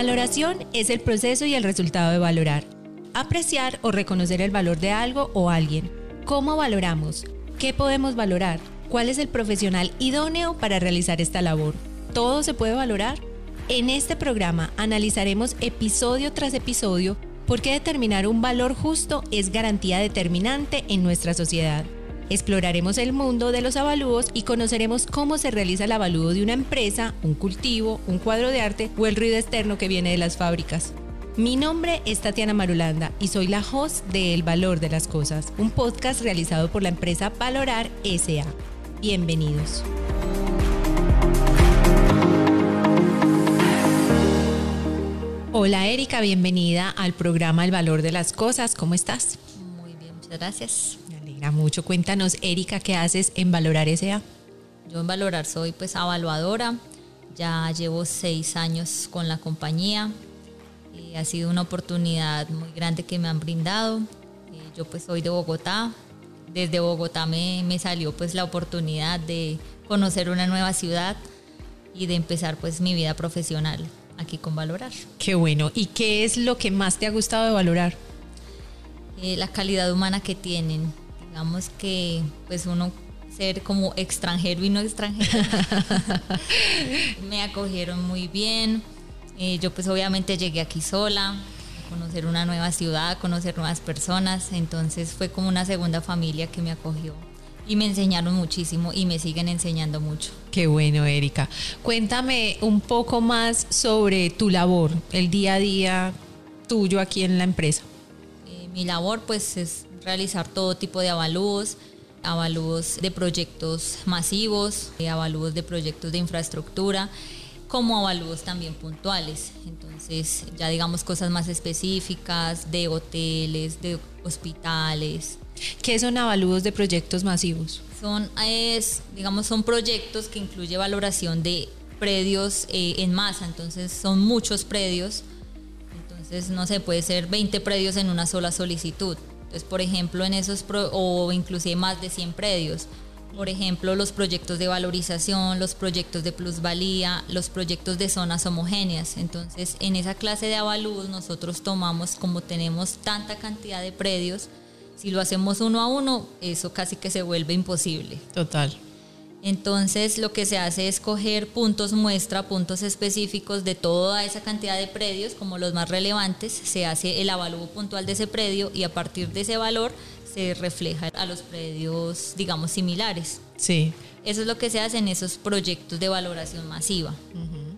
Valoración es el proceso y el resultado de valorar. Apreciar o reconocer el valor de algo o alguien. ¿Cómo valoramos? ¿Qué podemos valorar? ¿Cuál es el profesional idóneo para realizar esta labor? ¿Todo se puede valorar? En este programa analizaremos episodio tras episodio por qué determinar un valor justo es garantía determinante en nuestra sociedad. Exploraremos el mundo de los avalúos y conoceremos cómo se realiza el avalúo de una empresa, un cultivo, un cuadro de arte o el ruido externo que viene de las fábricas. Mi nombre es Tatiana Marulanda y soy la host de El Valor de las Cosas, un podcast realizado por la empresa Valorar SA. Bienvenidos. Hola Erika, bienvenida al programa El Valor de las Cosas. ¿Cómo estás? Muy bien, muchas gracias mucho. Cuéntanos, Erika, ¿qué haces en Valorar S.A.? Yo en Valorar soy pues evaluadora, ya llevo seis años con la compañía, eh, ha sido una oportunidad muy grande que me han brindado. Eh, yo pues soy de Bogotá, desde Bogotá me, me salió pues la oportunidad de conocer una nueva ciudad y de empezar pues mi vida profesional aquí con Valorar. Qué bueno. ¿Y qué es lo que más te ha gustado de Valorar? Eh, la calidad humana que tienen digamos que pues uno ser como extranjero y no extranjero. me acogieron muy bien. Eh, yo pues obviamente llegué aquí sola, a conocer una nueva ciudad, a conocer nuevas personas, entonces fue como una segunda familia que me acogió. Y me enseñaron muchísimo y me siguen enseñando mucho. Qué bueno, Erika. Cuéntame un poco más sobre tu labor, el día a día tuyo aquí en la empresa. Mi labor pues es realizar todo tipo de avalúos, avalúos de proyectos masivos, eh, avalúos de proyectos de infraestructura, como avalúos también puntuales. Entonces, ya digamos cosas más específicas de hoteles, de hospitales. ¿Qué son avalúos de proyectos masivos? Son, es, digamos, son proyectos que incluye valoración de predios eh, en masa, entonces son muchos predios. Entonces, no sé, puede ser 20 predios en una sola solicitud. Entonces, por ejemplo, en esos, o inclusive más de 100 predios, por ejemplo, los proyectos de valorización, los proyectos de plusvalía, los proyectos de zonas homogéneas. Entonces, en esa clase de avalúos nosotros tomamos, como tenemos tanta cantidad de predios, si lo hacemos uno a uno, eso casi que se vuelve imposible. Total. Entonces lo que se hace es coger puntos muestra, puntos específicos de toda esa cantidad de predios, como los más relevantes, se hace el avalúo puntual de ese predio y a partir de ese valor se refleja a los predios, digamos, similares. Sí. Eso es lo que se hace en esos proyectos de valoración masiva.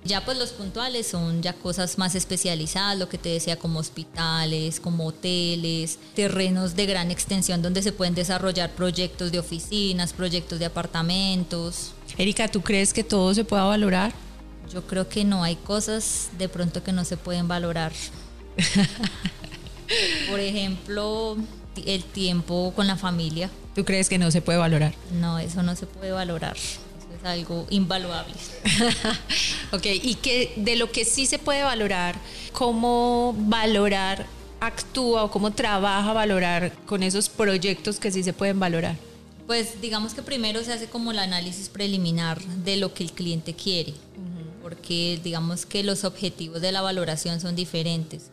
Ya pues los puntuales son ya cosas más especializadas, lo que te decía como hospitales, como hoteles, terrenos de gran extensión donde se pueden desarrollar proyectos de oficinas, proyectos de apartamentos. Erika, ¿tú crees que todo se pueda valorar? Yo creo que no, hay cosas de pronto que no se pueden valorar. Por ejemplo, el tiempo con la familia. ¿Tú crees que no se puede valorar? No, eso no se puede valorar algo invaluable. ok, y que de lo que sí se puede valorar, ¿cómo valorar actúa o cómo trabaja valorar con esos proyectos que sí se pueden valorar? Pues digamos que primero se hace como el análisis preliminar de lo que el cliente quiere, porque digamos que los objetivos de la valoración son diferentes.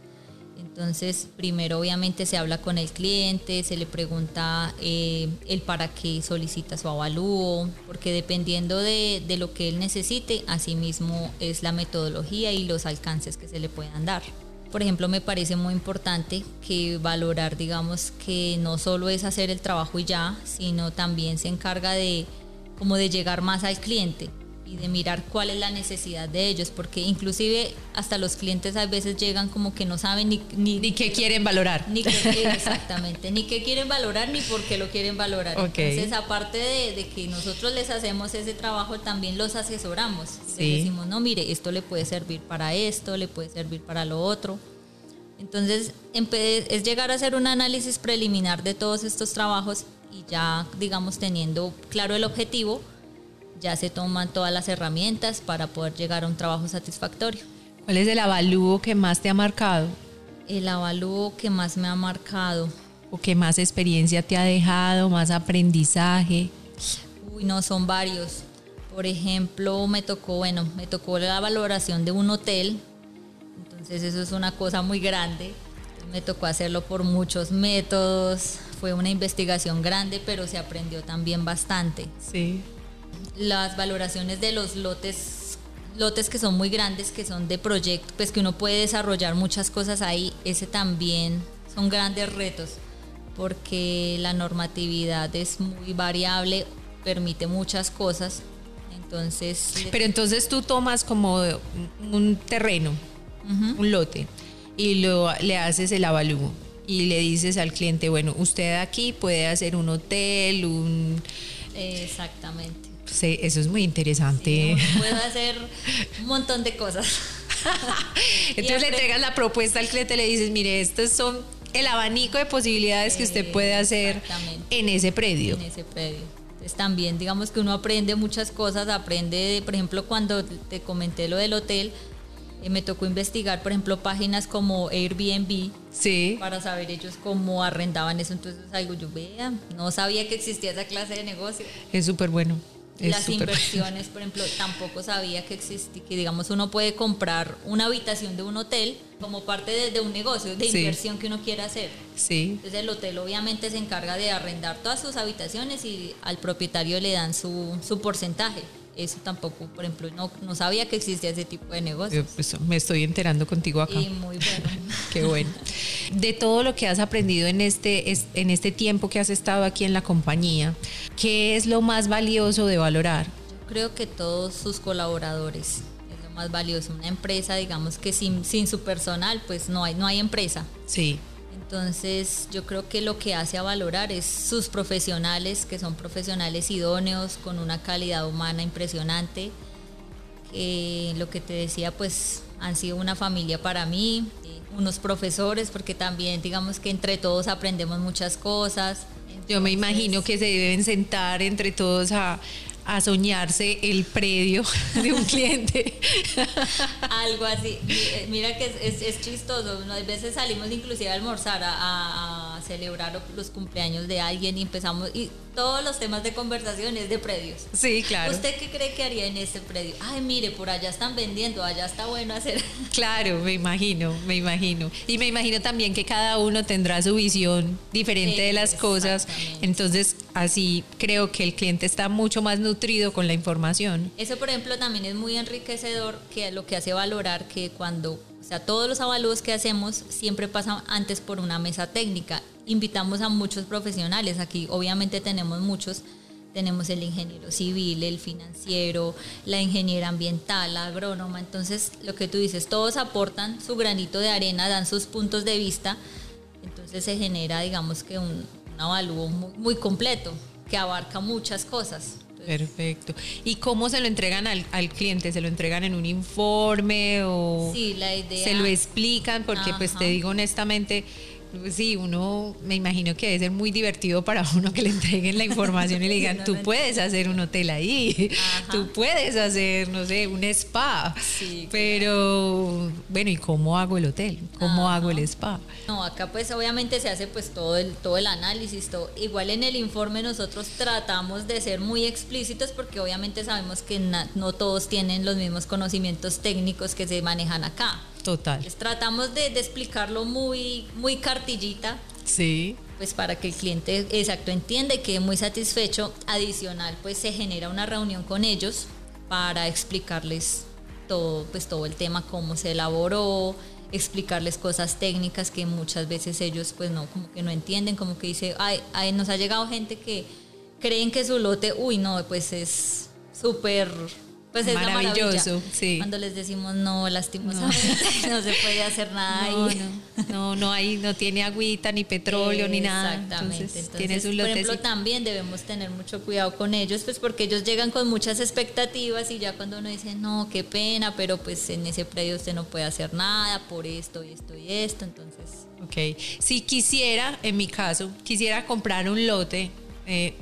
Entonces, primero obviamente se habla con el cliente, se le pregunta eh, el para qué solicita su avalúo, porque dependiendo de, de lo que él necesite, asimismo es la metodología y los alcances que se le puedan dar. Por ejemplo, me parece muy importante que valorar, digamos, que no solo es hacer el trabajo y ya, sino también se encarga de como de llegar más al cliente y de mirar cuál es la necesidad de ellos, porque inclusive hasta los clientes a veces llegan como que no saben ni... Ni, qué quieren valorar. Ni exactamente, ni qué quieren valorar ni por qué lo quieren valorar. Entonces, aparte de, que nosotros les hacemos ese trabajo, también los asesoramos. Les decimos, no, mire, esto le puede servir para esto, le puede servir para lo otro. Entonces, es llegar a hacer un análisis preliminar de todos estos trabajos y ya, digamos, teniendo claro el objetivo, ya se toman todas las herramientas para poder llegar a un trabajo satisfactorio. ¿Cuál es el avalúo que más te ha marcado? El avalúo que más me ha marcado. ¿O que más experiencia te ha dejado, más aprendizaje? Uy, no, son varios. Por ejemplo, me tocó, bueno, me tocó la valoración de un hotel. Entonces eso es una cosa muy grande. Me tocó hacerlo por muchos métodos, fue una investigación grande, pero se aprendió también bastante. Sí. Las valoraciones de los lotes, lotes que son muy grandes, que son de proyecto, pues que uno puede desarrollar muchas cosas ahí, ese también son grandes retos, porque la normatividad es muy variable, permite muchas cosas. Entonces, pero entonces tú tomas como un terreno, un lote, y lo, le haces el avalúo y le dices al cliente, bueno, usted aquí puede hacer un hotel, un... Exactamente. Sí, eso es muy interesante. puede hacer un montón de cosas. Entonces le entregas la propuesta al cliente, le dices, mire, estos son el abanico de posibilidades que usted puede hacer en ese predio. En ese predio. Entonces también digamos que uno aprende muchas cosas, aprende, por ejemplo, cuando te comenté lo del hotel, eh, me tocó investigar, por ejemplo, páginas como Airbnb. Sí. Para saber ellos cómo arrendaban eso. Entonces, algo yo vea, no sabía que existía esa clase de negocio. Es súper bueno. Las inversiones, por ejemplo, tampoco sabía que existía, que digamos uno puede comprar una habitación de un hotel como parte de, un negocio de inversión que uno quiera hacer. Sí. Entonces el hotel obviamente se encarga de arrendar todas sus habitaciones y al propietario le dan su, su porcentaje eso tampoco, por ejemplo, no, no sabía que existía ese tipo de negocios. Pues, me estoy enterando contigo acá. Y muy bueno. Qué bueno. De todo lo que has aprendido en este, en este tiempo que has estado aquí en la compañía, ¿qué es lo más valioso de valorar? Yo creo que todos sus colaboradores es lo más valioso. Una empresa, digamos que sin, sin su personal, pues no hay, no hay empresa. Sí. Entonces yo creo que lo que hace a valorar es sus profesionales, que son profesionales idóneos, con una calidad humana impresionante. lo que te decía, pues han sido una familia para mí, eh, unos profesores, porque también digamos que entre todos aprendemos muchas cosas. Yo me imagino que se deben sentar entre todos a, a soñarse el predio de un cliente. Algo así. Eh, mira que es, es, chistoso. A veces salimos inclusive a almorzar, a, celebrar los cumpleaños de alguien y empezamos... Y todos los temas de conversación es de predios. Sí, claro. ¿Usted qué cree que haría en este predio? Ay, mire, por allá están vendiendo, allá está bueno hacer. Claro, me imagino, me imagino. Y me imagino también que cada uno tendrá su visión diferente de las cosas. Entonces, así creo que el cliente está mucho más nutrido con la información. Eso, por ejemplo, también es muy enriquecedor, que lo que hace valorar que cuando, o sea, todos los avalúos que hacemos siempre pasan antes por una mesa técnica invitamos a muchos profesionales. Aquí obviamente tenemos muchos. Tenemos el ingeniero civil, el financiero, la ingeniera ambiental, la agrónoma. Entonces, lo que tú dices, todos aportan su granito de arena, dan sus puntos de vista. Entonces se genera, digamos que un, un avalúo muy, completo que abarca muchas cosas. Perfecto. ¿Y cómo se lo entregan al, cliente? ¿Se lo entregan en un informe o sí, la idea, se lo explican? Porque pues te digo honestamente, Sí, uno me imagino que debe ser muy divertido para uno que le entreguen la información y le digan, tú puedes hacer un hotel ahí, tú puedes hacer, no sé, un spa. pero bueno, ¿y cómo hago el hotel? ¿Cómo hago el spa? No, acá pues obviamente se hace pues todo el, todo el análisis, todo. igual en el informe nosotros tratamos de ser muy explícitos porque obviamente sabemos que no todos tienen los mismos conocimientos técnicos que se manejan acá. Total. tratamos de, explicarlo muy, muy cartillita. Sí. Pues para que el cliente exacto entienda y quede muy satisfecho. Adicional, pues se genera una reunión con ellos para explicarles todo, pues todo el tema, cómo se elaboró, explicarles cosas técnicas que muchas veces ellos pues no, como que no entienden, como que dice, ay, ay nos ha llegado gente que creen que su lote, uy, no, pues es súper pues es maravilloso, sí. Cuando les decimos no, lastimosamente no, se puede hacer nada ahí. No, no, hay, no tiene agüita, ni petróleo, ni nada. Exactamente. Entonces, por ejemplo, también debemos tener mucho cuidado con ellos, pues porque ellos llegan con muchas expectativas y ya cuando uno dice, no, qué pena, pero pues en ese predio usted no puede hacer nada por esto, y esto y esto, entonces... Ok. Si quisiera, en mi caso, quisiera comprar un lote, eh,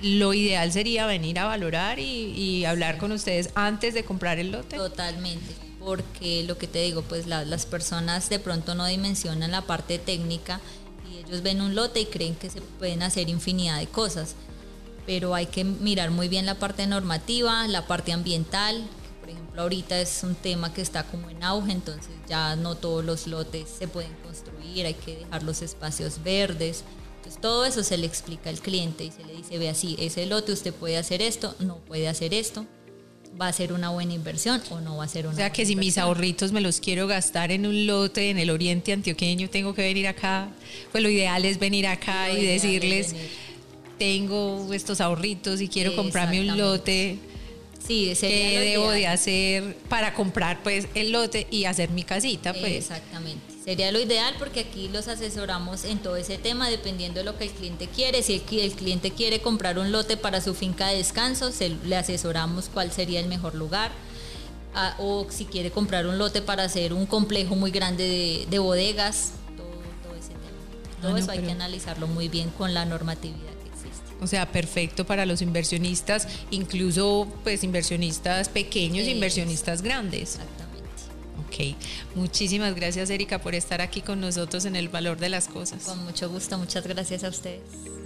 lo ideal sería venir a valorar y, hablar con ustedes antes de comprar el lote. Totalmente, porque lo que te digo, pues las personas de pronto no dimensionan la parte técnica y ellos ven un lote y creen que se pueden hacer infinidad de cosas, pero hay que mirar muy bien la parte normativa, la parte ambiental. Por por ejemplo, ahorita es un tema que está como en auge, entonces ya no todos los lotes se pueden construir, hay que dejar los espacios verdes. Entonces todo eso se le explica al cliente y se le dice, ve así, ese lote usted puede hacer esto, no puede hacer esto va a ser una buena inversión o no va a ser una O sea, que si mis ahorritos me los quiero gastar en un lote en el oriente antioqueño, tengo que venir acá. Pues lo ideal es venir acá y decirles, tengo estos ahorritos y quiero comprarme un lote. Sí, ¿Qué debo de hacer para comprar pues el lote y hacer mi casita? Pues? Exactamente. Sería lo ideal porque aquí los asesoramos en todo ese tema dependiendo de lo que el cliente quiere. Si el, cliente quiere comprar un lote para su finca de descanso, le asesoramos cuál sería el mejor lugar. Ah, o si quiere comprar un lote para hacer un complejo muy grande de, bodegas, todo, ese tema. Ah, todo eso hay que analizarlo muy bien con la normatividad que. O sea, perfecto para los inversionistas, incluso pues inversionistas pequeños, e inversionistas grandes. Ok, muchísimas gracias Erika por estar aquí con nosotros en el valor de las cosas. Con mucho gusto, muchas gracias a ustedes.